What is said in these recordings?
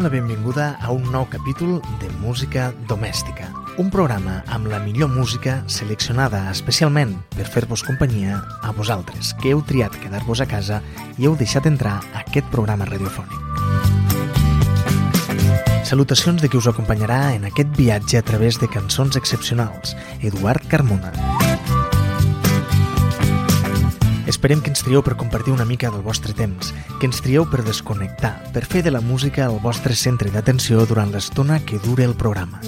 donem la benvinguda a un nou capítol de Música Domèstica, un programa amb la millor música seleccionada especialment per fer-vos companyia a vosaltres, que heu triat quedar-vos a casa i heu deixat entrar a aquest programa radiofònic. Salutacions de qui us acompanyarà en aquest viatge a través de cançons excepcionals, Eduard Carmona. Esperem que ens trieu per compartir una mica del vostre temps, que ens trieu per desconnectar, per fer de la música el vostre centre d'atenció durant l'estona que dure el programa.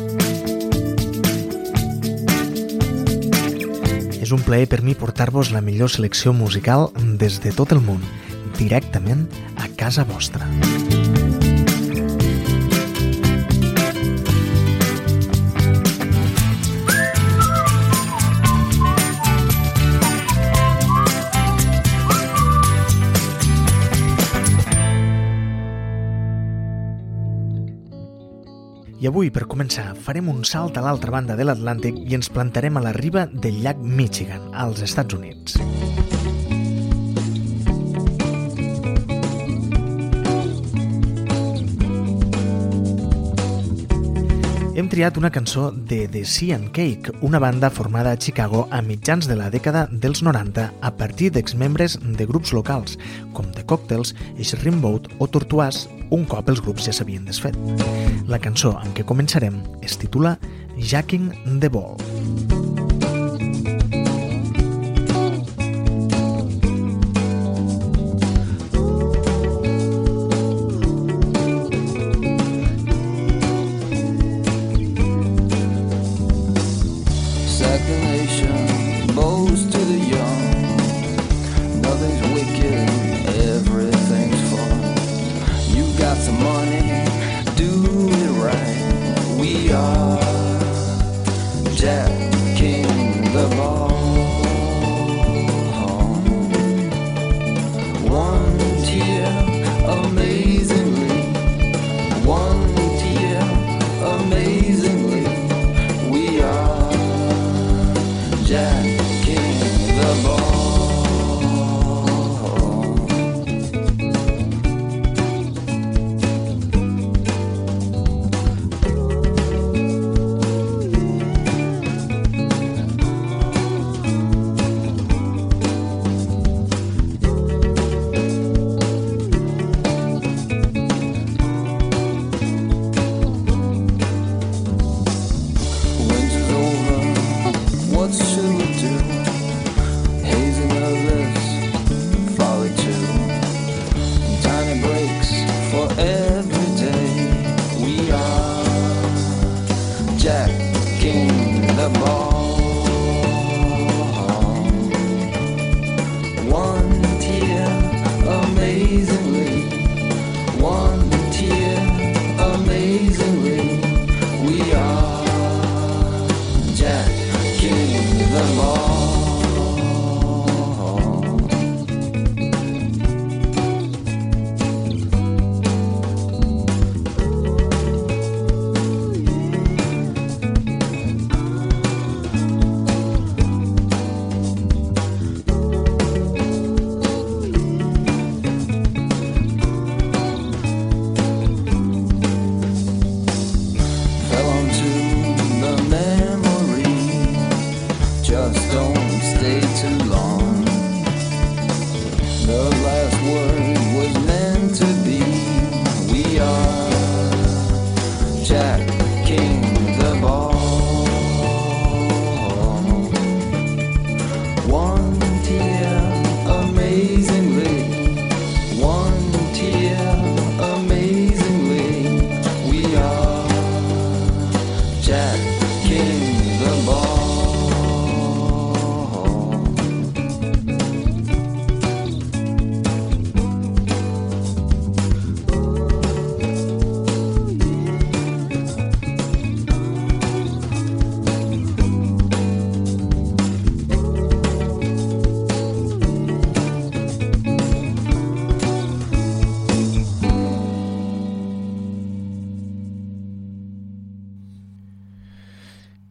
És un plaer per mi portar-vos la millor selecció musical des de tot el món, directament a casa vostra. I avui, per començar, farem un salt a l'altra banda de l'Atlàntic i ens plantarem a la riba del llac Michigan, als Estats Units. Hem triat una cançó de The Sea and Cake, una banda formada a Chicago a mitjans de la dècada dels 90 a partir d'exmembres de grups locals, com The Cocktails, Shrimboat o Tortuàs, un cop els grups ja s'havien desfet. La cançó amb què començarem es titula Jacking the Ball.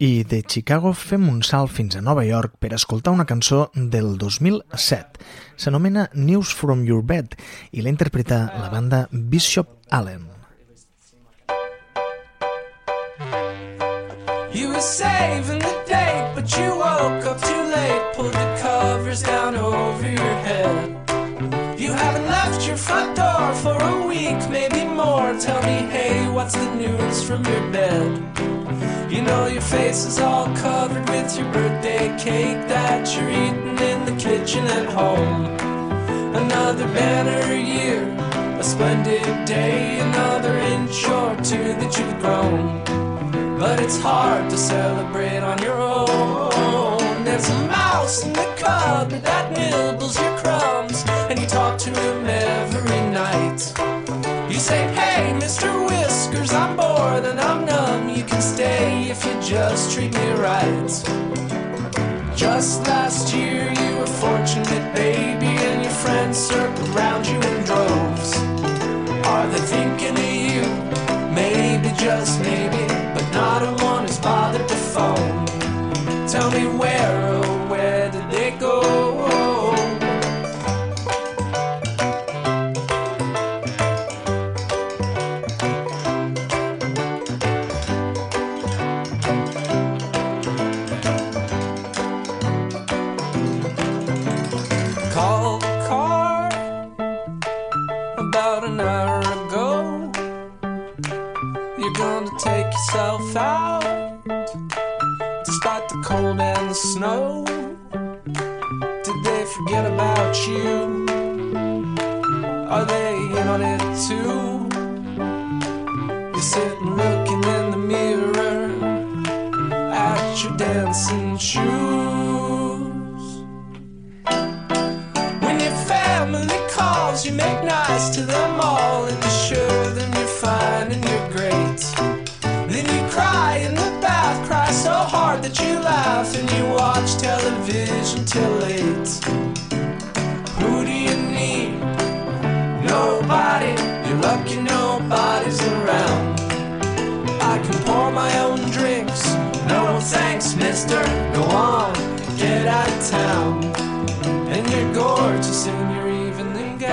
I de Chicago fem un salt fins a Nova York per escoltar una cançó del 2007. S'anomena News From Your Bed i la interpreta la banda Bishop Allen. You were saving the day, but you woke up too late. Pulled the covers down over your head. You haven't left your front door for a week, maybe more. Tell me, hey, what's the news from your bed? You know your face is all covered with your birthday cake that you're eating in the kitchen at home. Another banner year, a splendid day, another inch or two that you've grown. But it's hard to celebrate on your own. There's a mouse in the cupboard that nibbles just treat me right. Just last year, you were fortunate, baby, and your friends circled around you in droves. Are they thinking of you? Maybe, just maybe, but not a one who's bothered to phone. Tell me where You're gonna take yourself out despite the cold and the snow. Did they forget about you? Are they in on it too? You're sitting looking in the mirror at your dancing shoes. When your family calls, you make nice to them all and assure them you're fine and you're great. That you laugh and you watch television till late. Who do you need? Nobody. You're lucky nobody's around. I can pour my own drinks. No thanks, mister. Go on, get out of town. And you're gorgeous in your evening gown.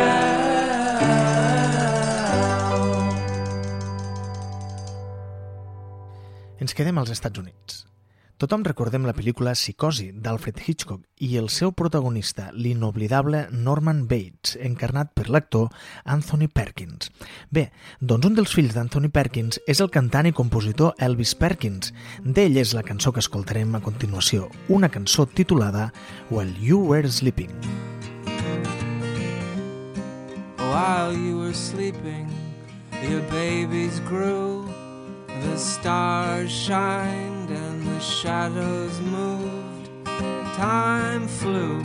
Ens quedem als Estats Units. Tothom recordem la pel·lícula Psicosi d'Alfred Hitchcock i el seu protagonista, l'inoblidable Norman Bates, encarnat per l'actor Anthony Perkins. Bé, doncs un dels fills d'Anthony Perkins és el cantant i compositor Elvis Perkins. D'ell és la cançó que escoltarem a continuació, una cançó titulada While You Were Sleeping. While you were sleeping, your babies grew. The stars shined and the shadows moved. Time flew,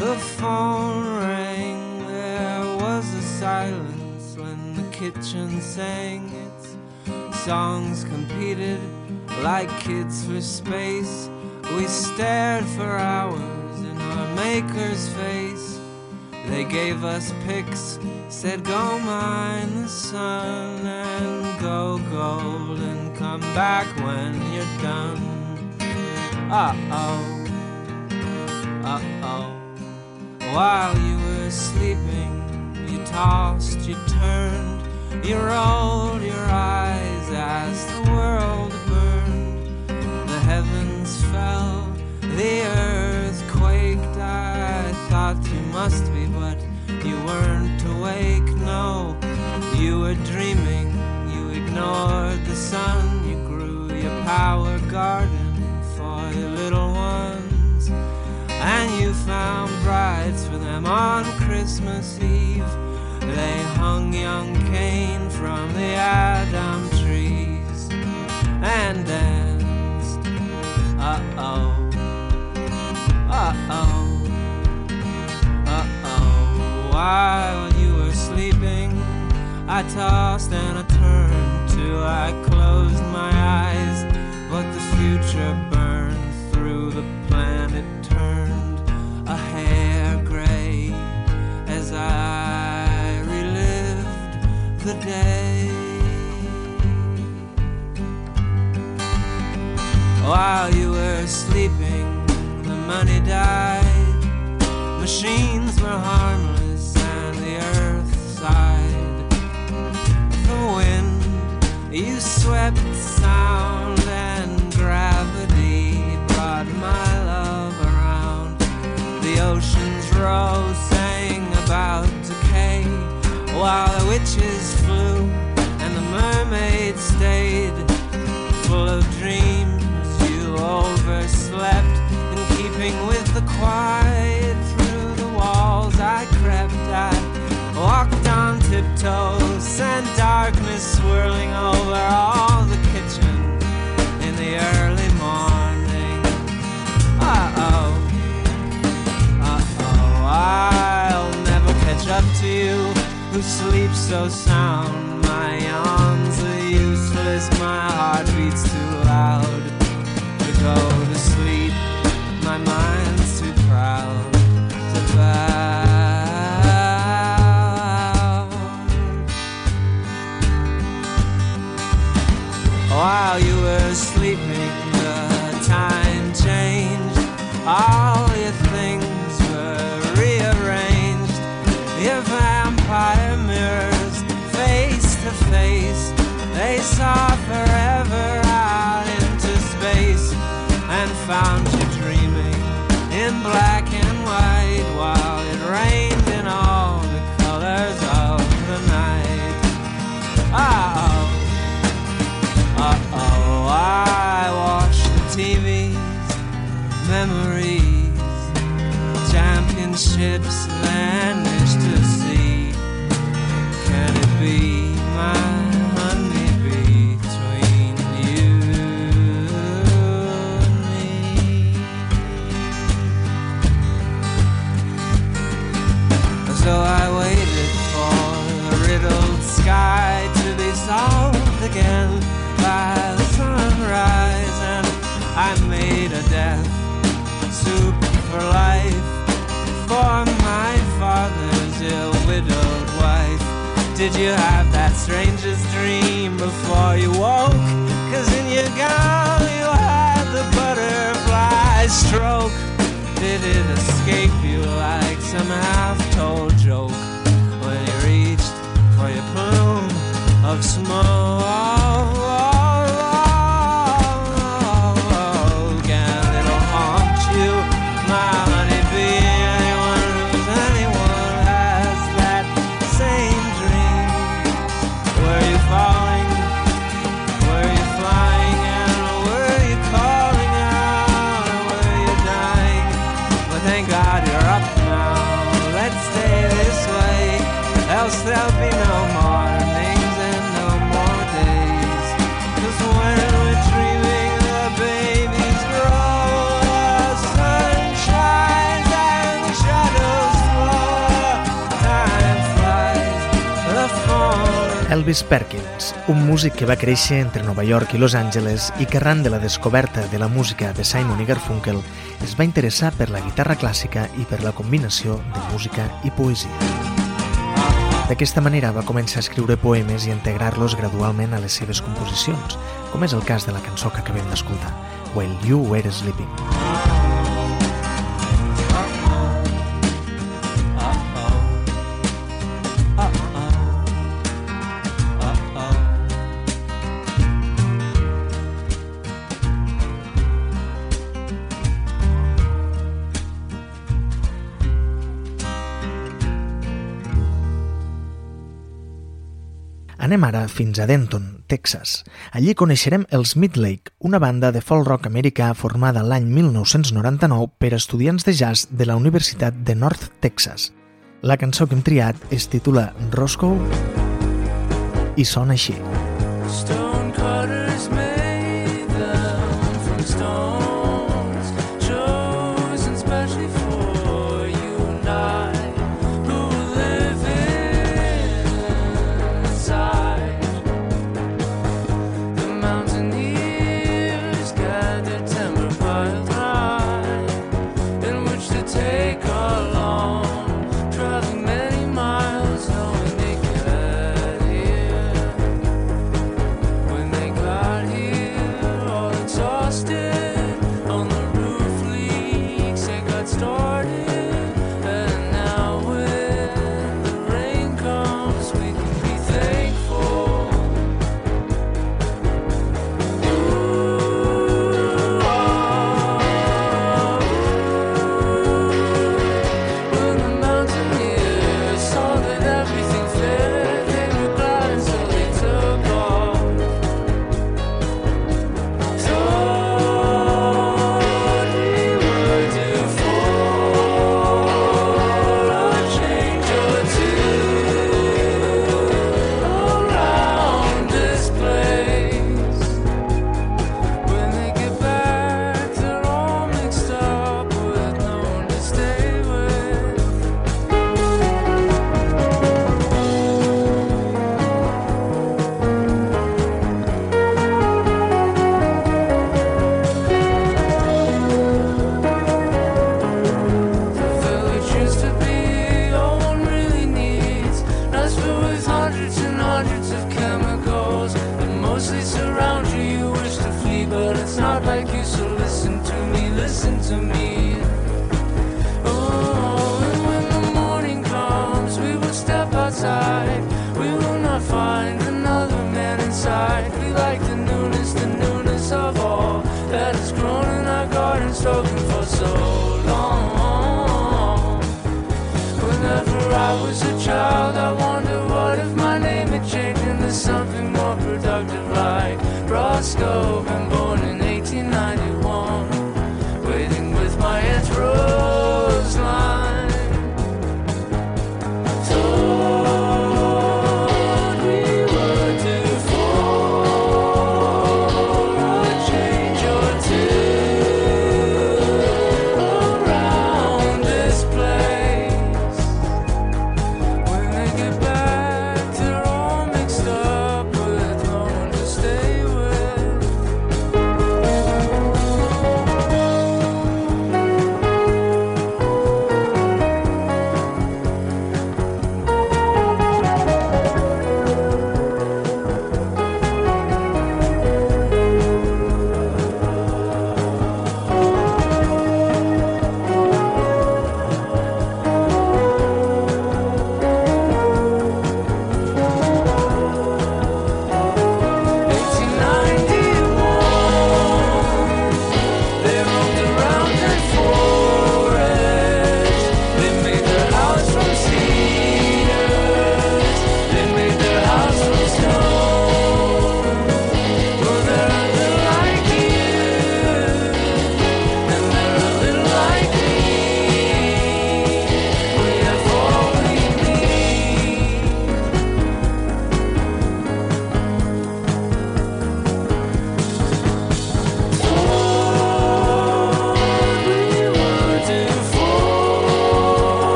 the phone rang. There was a silence when the kitchen sang its songs competed like kids for space. We stared for hours in our maker's face. They gave us pics, said go mine the sun go gold and come back when you're done. Uh oh, uh oh. While you were sleeping, you tossed, you turned, you rolled your eyes as the world burned. The heavens fell, the earth quaked. I thought you must be, but you weren't awake. No, you were dreaming. Ignored the sun. You grew your power garden for your little ones. And you found brides for them on Christmas Eve. They hung young Cain from the Adam trees and danced. Uh oh. Uh oh. Uh oh. While you were sleeping, I tossed and I turned I closed my eyes. But the future burned through the planet, turned a hair gray as I relived the day. While you were sleeping, the money died. Machines were harmless while flew and the mermaid stayed full of dreams. You overslept in keeping with the quiet through the walls. I crept, I walked on tiptoes and darkness swirling over all who sleeps so sound. My arms are useless, my heart beats too loud to go to sleep. My mind's too proud to bow. While you were sleeping, the time changed. All they saw forever out into space and found you dreaming in black and white while it rained in all the colors of the night. Oh. Uh-oh, I watch the TVs, memories, championships vanish you have Elvis Perkins, un músic que va créixer entre Nova York i Los Angeles i que arran de la descoberta de la música de Simon i Garfunkel es va interessar per la guitarra clàssica i per la combinació de música i poesia. D'aquesta manera va començar a escriure poemes i integrar-los gradualment a les seves composicions, com és el cas de la cançó que acabem d'escoltar, While You Were Sleeping. Fins a Denton, Texas. Allí coneixerem els Midlake, una banda de folk rock americà formada l'any 1999 per estudiants de jazz de la Universitat de North Texas. La cançó que hem triat es titula Roscoe i sona així. Stone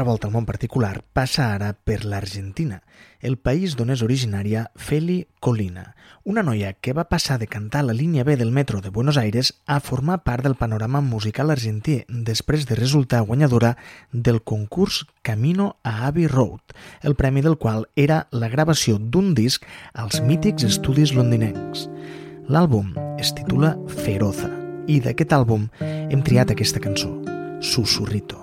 Nostra volta al món particular passa ara per l'Argentina, el país d'on és originària Feli Colina, una noia que va passar de cantar la línia B del metro de Buenos Aires a formar part del panorama musical argentí després de resultar guanyadora del concurs Camino a Abbey Road, el premi del qual era la gravació d'un disc als mítics estudis londinencs. L'àlbum es titula Feroza i d'aquest àlbum hem triat aquesta cançó, Susurrito.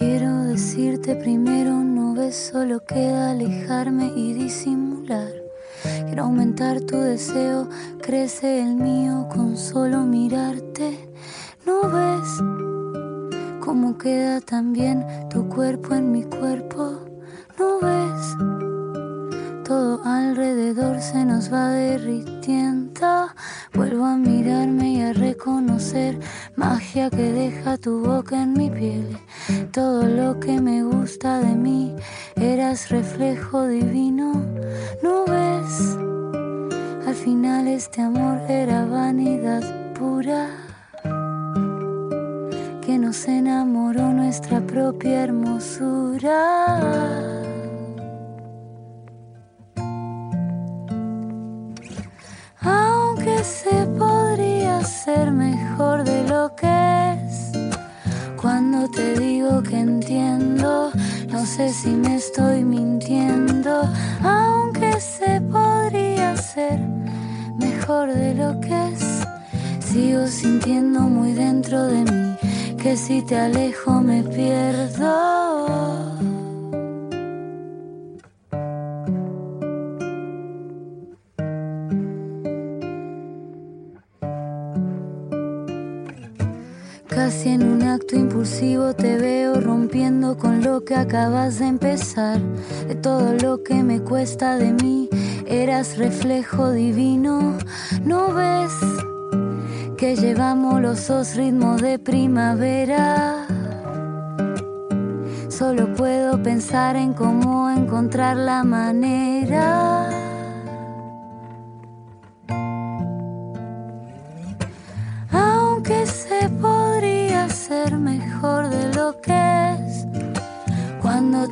Quiero decirte primero, no ves, solo queda alejarme y disimular. Quiero aumentar tu deseo, crece el mío con solo mirarte. No ves cómo queda también tu cuerpo en mi cuerpo. No ves todo alrededor se nos va derritiendo. Vuelvo a mirarme y a reconocer magia que deja tu boca en mi piel. Todo lo que me gusta de mí, eras reflejo divino. ¿No ves? Al final este amor era vanidad pura. Que nos enamoró nuestra propia hermosura. Sé si me estoy mintiendo. Aunque se podría ser mejor de lo que es. Sigo sintiendo muy dentro de mí que si te alejo me pierdo. Lo que acabas de empezar. De todo lo que me cuesta de mí, estrellas reflejo divino. ¿No ves que llevamos los dos ritmos de primavera? Solo puedo pensar en cómo encontrar la manera.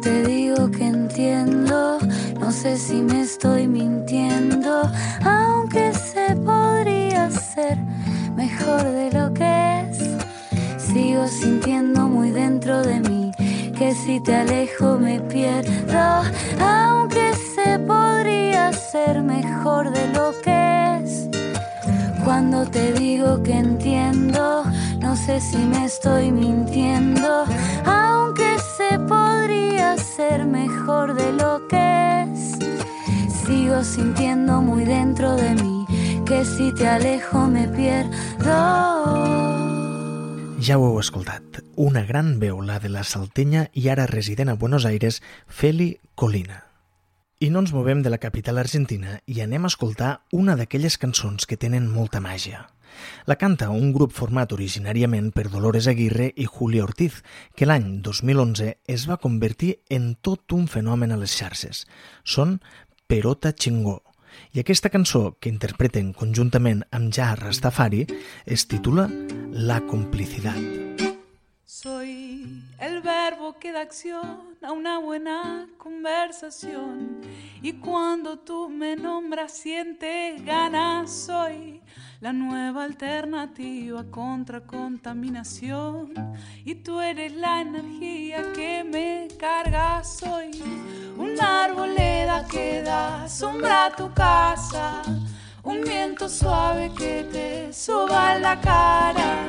Te digo que entiendo, no sé si me estoy mintiendo. Aunque se podría ser mejor de lo que es. Sigo sintiendo muy dentro de mí que si te alejo me pierdo, aunque se podría ser mejor de lo que es. Cuando te digo que entiendo, no sé si me estoy mintiendo, aunque Sigo sintiendo muy dentro de mí que si te alejo me pierdo. Ja ho heu escoltat, una gran veu, la de la saltenya i ara resident a Buenos Aires, Feli Colina. I no ens movem de la capital argentina i anem a escoltar una d'aquelles cançons que tenen molta màgia. La canta un grup format originàriament per Dolores Aguirre i Julio Ortiz, que l'any 2011 es va convertir en tot un fenomen a les xarxes. Són Perota Chingó, i aquesta cançó, que interpreten conjuntament amb Ja Rastafari, es titula La complicidad. Soy el verbo que da acción a una buena conversación y cuando tú me nombras sientes ganas soy la nueva alternativa contra contaminación. Y tú eres la energía que me carga, soy una arboleda que da sombra a tu casa, un viento suave que te soba la cara.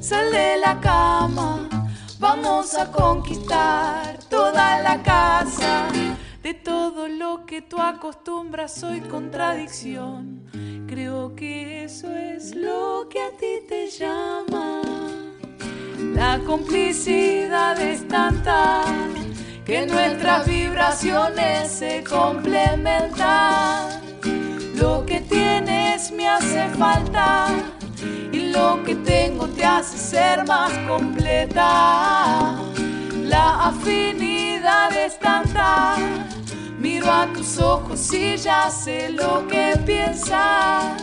sal de la cama, vamos a conquistar toda la casa. De todo lo que tú acostumbras soy contradicción. Creo que eso es lo que a ti te llama. La complicidad es tanta que nuestras vibraciones se complementan. Lo que tienes me hace falta lo que tengo te hace ser más completa. La afinidad es tanta Miro a tus ojos y ya sé lo que piensas.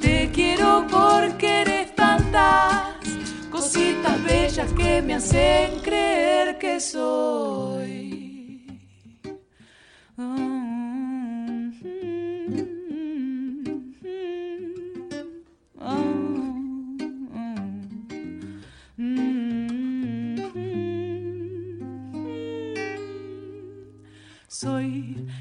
Te quiero porque eres tantas cositas bellas que me hacen creer que soy. Oh.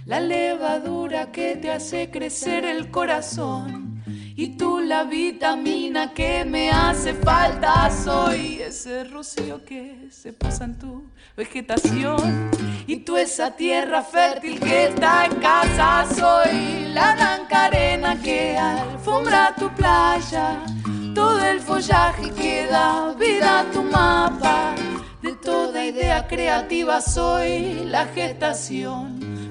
La levadura que te hace crecer el corazón. Y tú la vitamina que me hace falta. Soy ese rocío que se posa en tu vegetación. Y tú esa tierra fértil que está en casa. Soy la blanca arena que alfombra tu playa. Todo el follaje que da vida a tu mapa de toda idea creativa soy la gestación.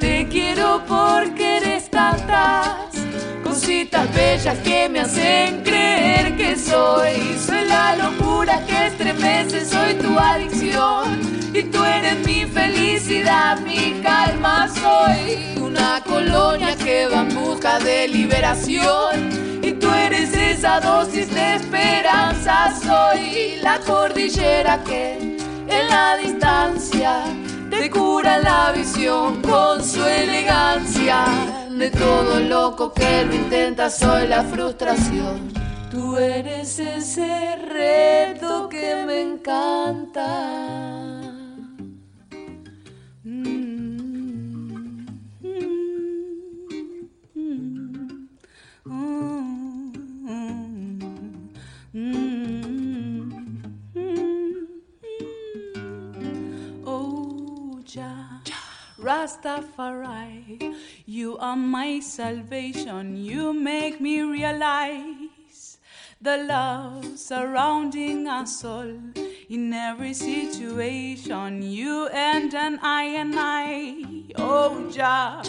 Te quiero porque eres tantas cositas bellas que me hacen creer que soy. Soy la locura que estremece, soy tu adicción. y tú eres mi felicidad, mi calma. Soy una colonia que va en busca de liberación y tú eres esa dosis de esperanza. Soy la cordillera que en la distancia te cura la visión con su elegancia. De todo loco que lo intenta, soy la frustración. Tú eres ese reto que me encanta. Rastafari, you are my salvation. You make me realize the love surrounding us all in every situation. You and an I and I, oh Jah,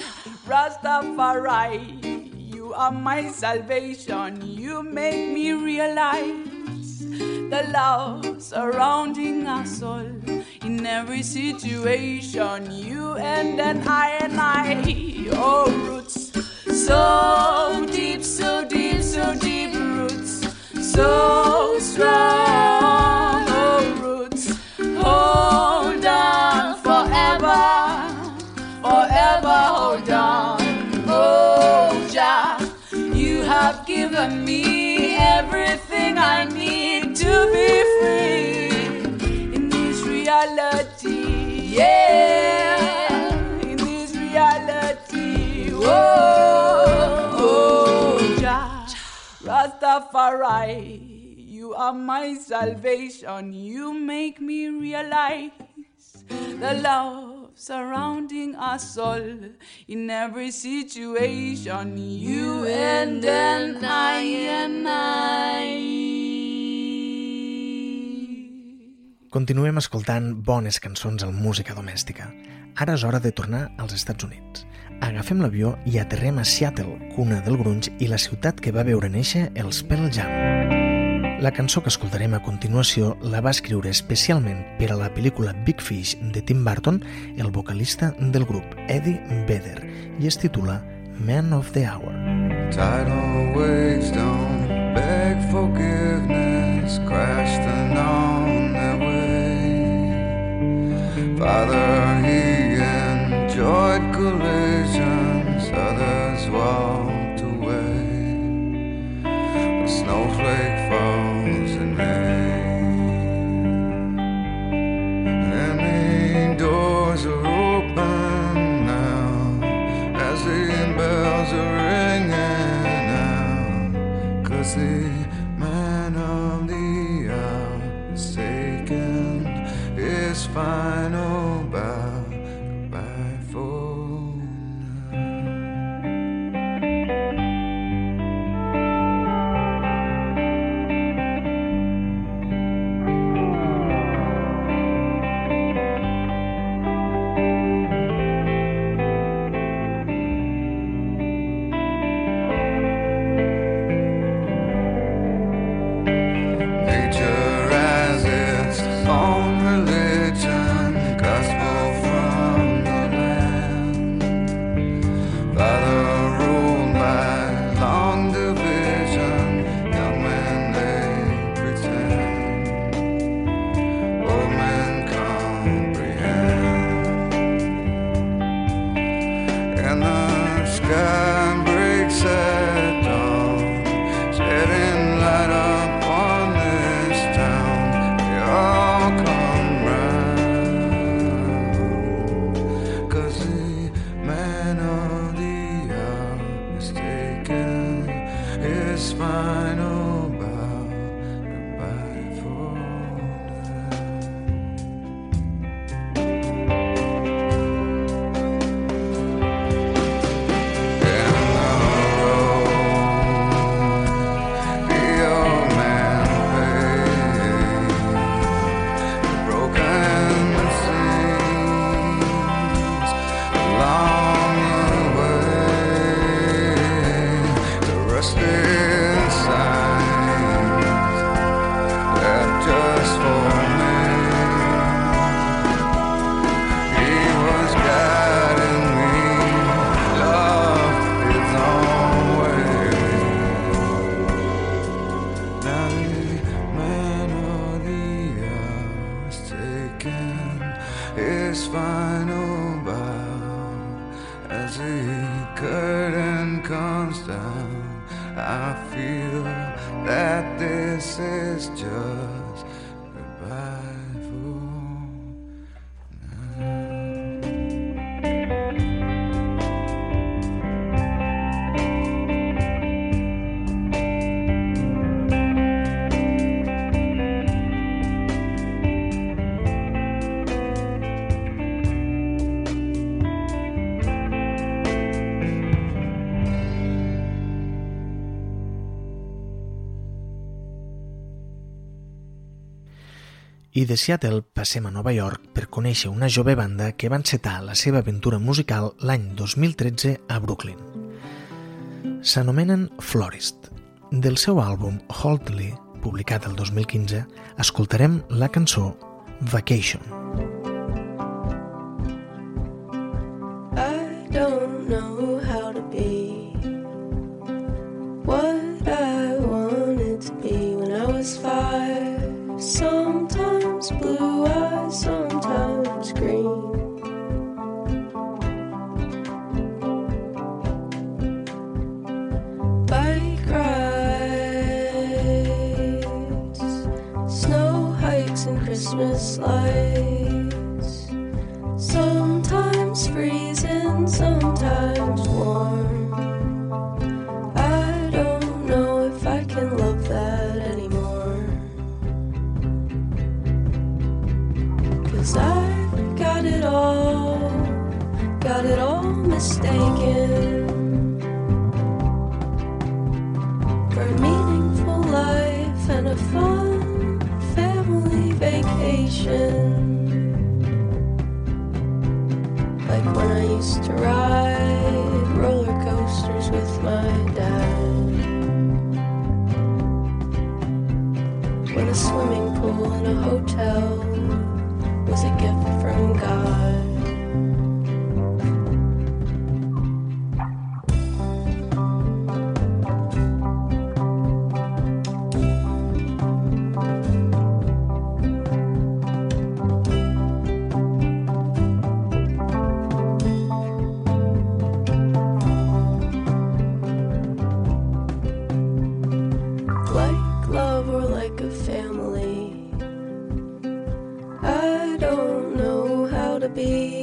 Rastafari, you are my salvation. You make me realize the love surrounding us all in every situation. You and then I and I, oh roots, so deep, so deep, so deep roots, so strong, oh roots, hold on forever, forever hold on, oh Jah, you have given me everything I need to be yeah, in this reality, oh, oh Jah, Rastafari, you are my salvation, you make me realize the love surrounding us all in every situation. You and then I and I. Continuem escoltant bones cançons al Música Domèstica. Ara és hora de tornar als Estats Units. Agafem l'avió i aterrem a Seattle, cuna del grunge i la ciutat que va veure néixer els Pearl Jam. La cançó que escoltarem a continuació la va escriure especialment per a la pel·lícula Big Fish de Tim Burton el vocalista del grup Eddie Vedder i es titula Man of the Hour. Tidal waves don't beg forgiveness, crashed and Father, he enjoyed collisions, others walked de Seattle passem a Nova York per conèixer una jove banda que va encetar la seva aventura musical l'any 2013 a Brooklyn. S'anomenen Florist. Del seu àlbum Holdly, publicat el 2015, escoltarem la cançó Vacation. be.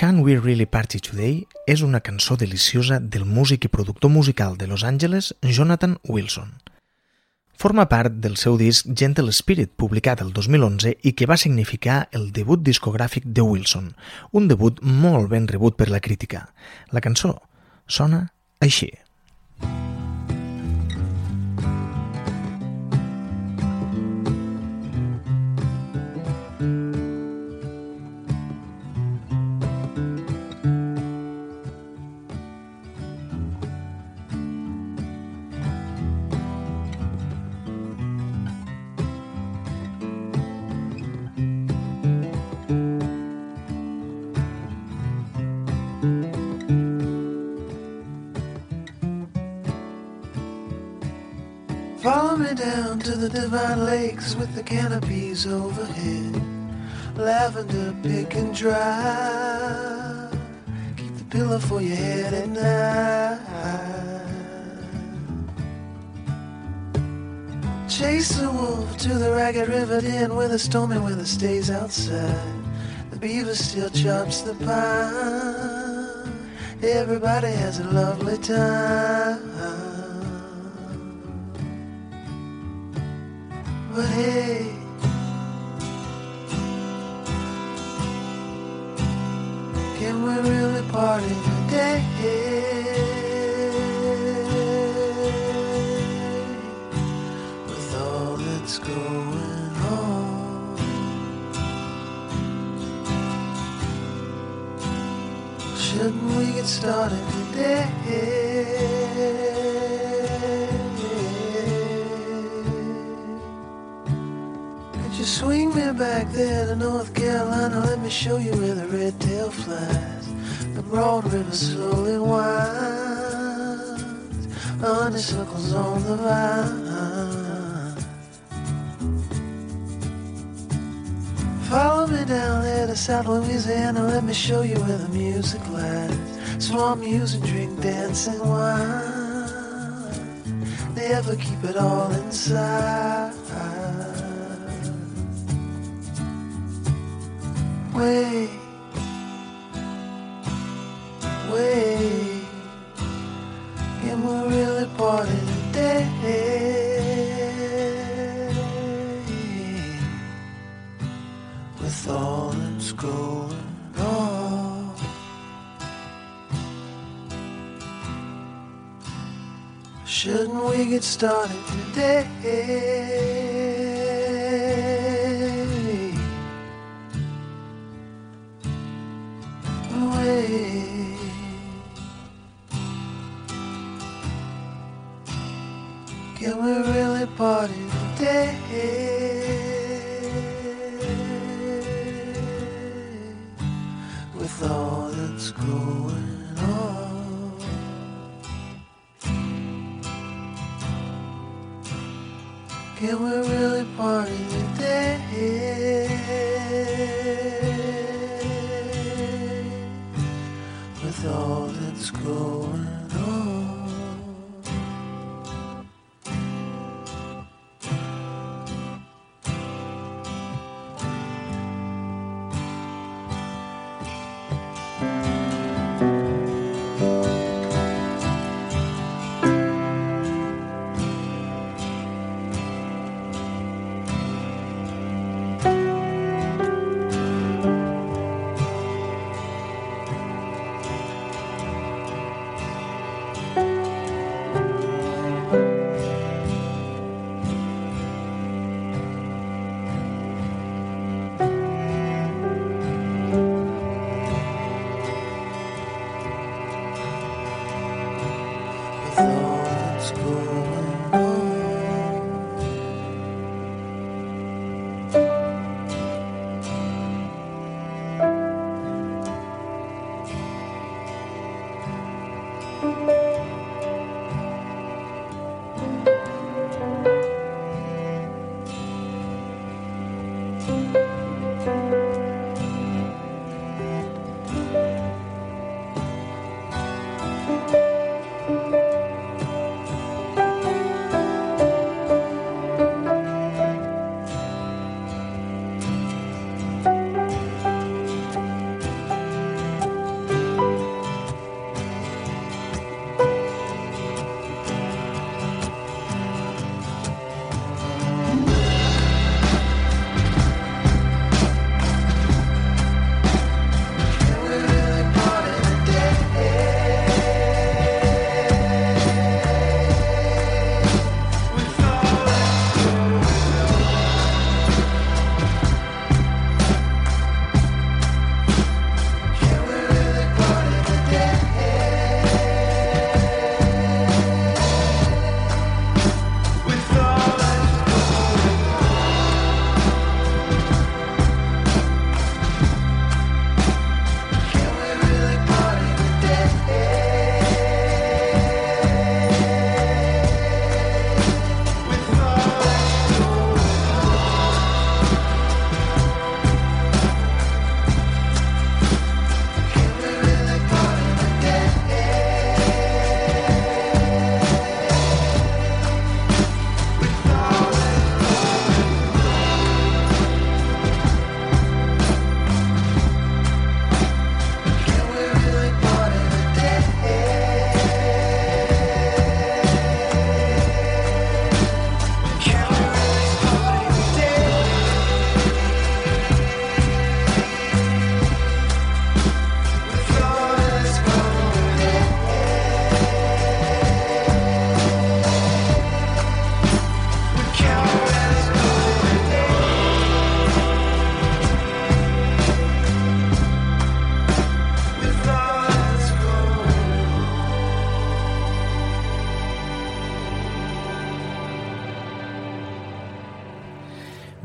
Can We Really Party Today és una cançó deliciosa del músic i productor musical de Los Angeles, Jonathan Wilson. Forma part del seu disc Gentle Spirit, publicat el 2011 i que va significar el debut discogràfic de Wilson, un debut molt ben rebut per la crítica. La cançó sona així. Música den where the stormy weather stays outside. The beaver still chops the pine. Everybody has a lovely time. But hey, can we really party today? Shouldn't we get started today? Could you swing me back there to North Carolina? Let me show you where the red tail flies. The broad river slowly winds. Honeysuckles on the vine. Follow me down there to South Louisiana. Let me show you where the music lies. Swamp music, drink dancing wine. Never keep it all inside. Wait, wait. Started today? Really party today? With all that's going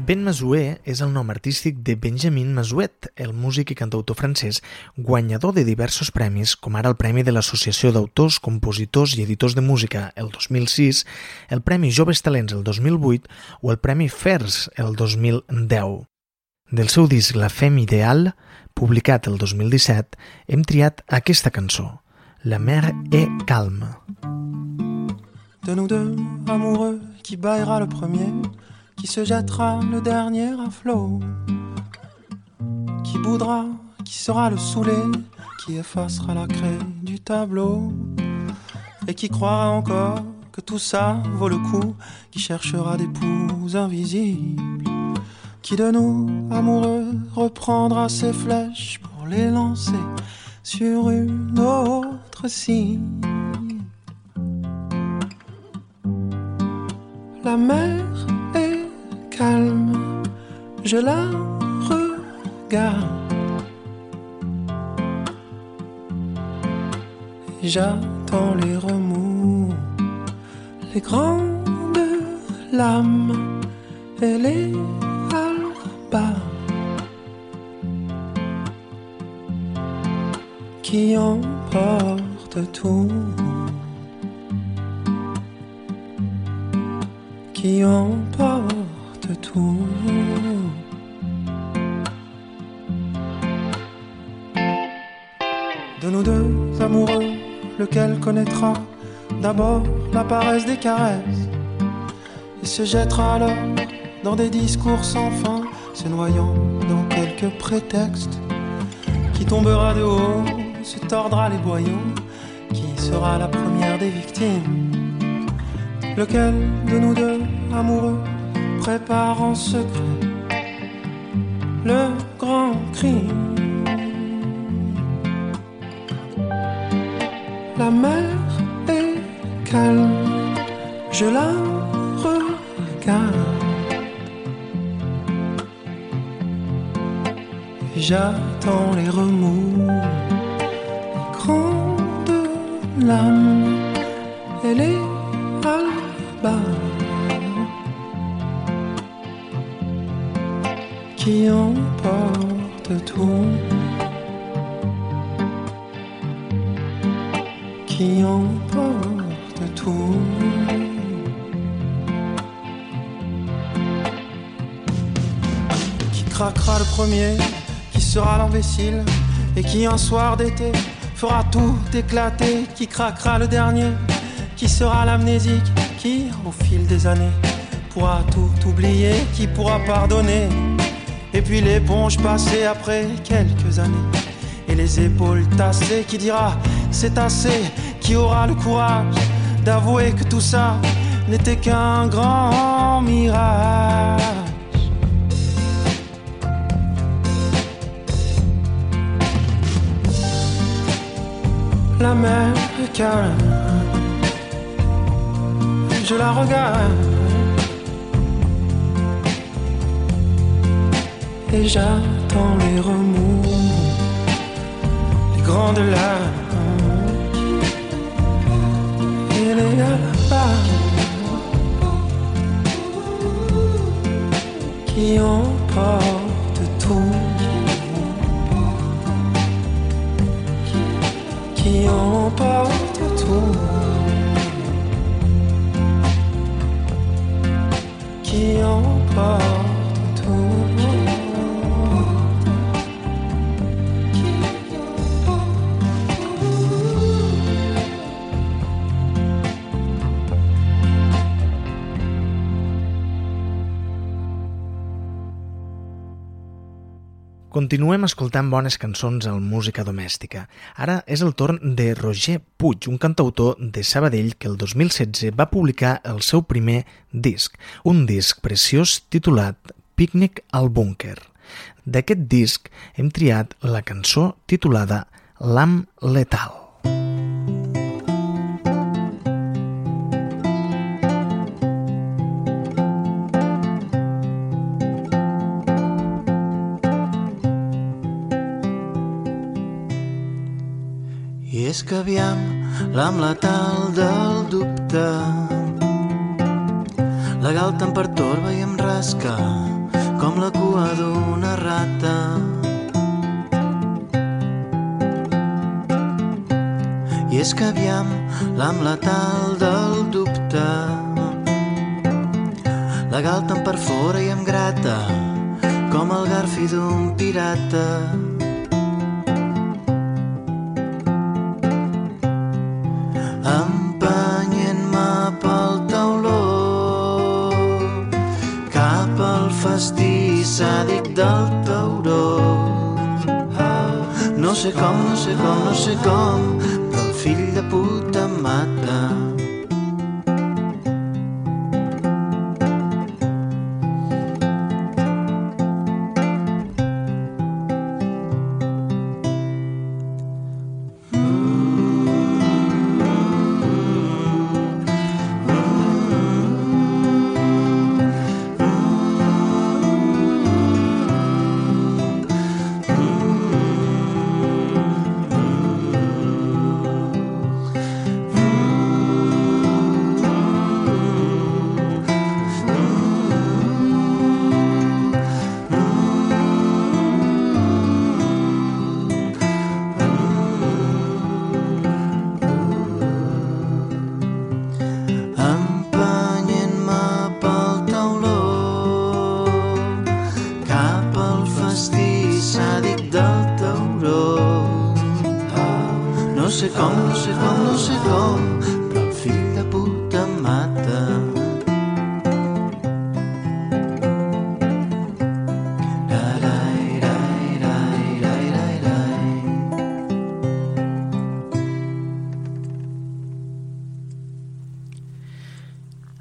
Ben Masué és el nom artístic de Benjamin Masuet, el músic i cantautor francès guanyador de diversos premis, com ara el Premi de l'Associació d'Autors, Compositors i Editors de Música el 2006, el Premi Joves Talents el 2008 o el Premi Fers el 2010. Del seu disc La Femme Ideal, publicat el 2017, hem triat aquesta cançó, La mer est calme. De nous deux, amoureux, qui baillera le premier, qui se jettera le dernier à flot, qui boudra, qui sera le saoulé, qui effacera la craie du tableau, et qui croira encore que tout ça vaut le coup, qui cherchera des poux invisibles, qui de nous, amoureux, reprendra ses flèches pour les lancer sur une autre cible. La mer calme, je la regarde. J'attends les remous, les grandes lames et les albas qui emportent tout. qui emporte tout. De nous deux amoureux, lequel connaîtra d'abord la paresse des caresses et se jettera alors dans des discours sans fin, se noyant dans quelques prétextes qui tombera de haut, se tordra les boyaux, qui sera la première des victimes Lequel de nous deux amoureux prépare en secret le grand crime La mer est calme, je la regarde. J'attends les remous, les grandes lames et tout, qui emportent tout. Qui craquera le premier, qui sera l'imbécile, et qui un soir d'été fera tout éclater, qui craquera le dernier, qui sera l'amnésique, qui au fil des années pourra tout oublier, qui pourra pardonner, et puis l'éponge passée après quelques années, et les épaules tassées, qui dira c'est assez, qui aura le courage d'avouer que tout ça n'était qu'un grand mirage. La mer est calme, je la regarde et j'attends les remous, les grandes larmes. Et les albas qui emportent tout. qui emporte tout, qui emporte Continuem escoltant bones cançons al Música Domèstica. Ara és el torn de Roger Puig, un cantautor de Sabadell que el 2016 va publicar el seu primer disc, un disc preciós titulat Pícnic al búnquer. D'aquest disc hem triat la cançó titulada L'am letal. És que aviam l'am letal del dubte legal tant pertorba i em rasca com la cua d'una rata. I és que aviam l'am letal del dubte la galta em perfora i em grata com el garfi d'un pirata. Com, no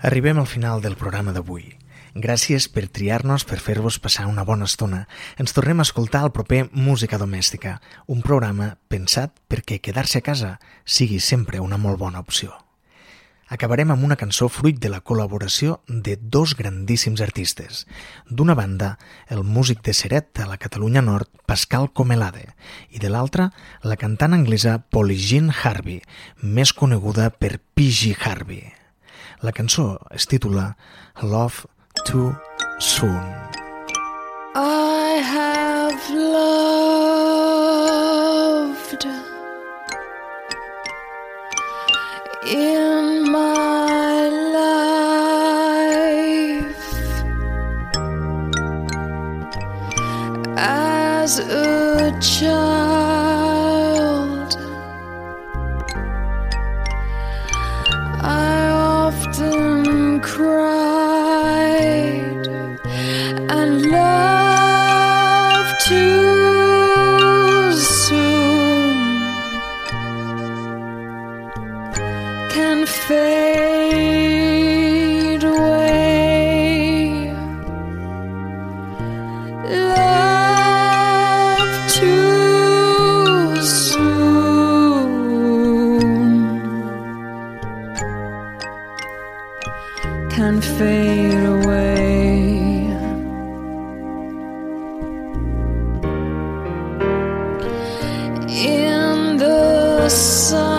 Arribem al final del programa d'avui. Gràcies per triar-nos per fer-vos passar una bona estona. Ens tornem a escoltar al proper Música Domèstica, un programa pensat perquè quedar-se a casa sigui sempre una molt bona opció. Acabarem amb una cançó fruit de la col·laboració de dos grandíssims artistes. D'una banda, el músic de Seret a la Catalunya Nord, Pascal Comelade, i de l'altra, la cantant anglesa Polly Jean Harvey, més coneguda per P.G. Harvey. La cançó es titula Love Too Soon. I have loved in my life as a child. Can fade away. In the sun,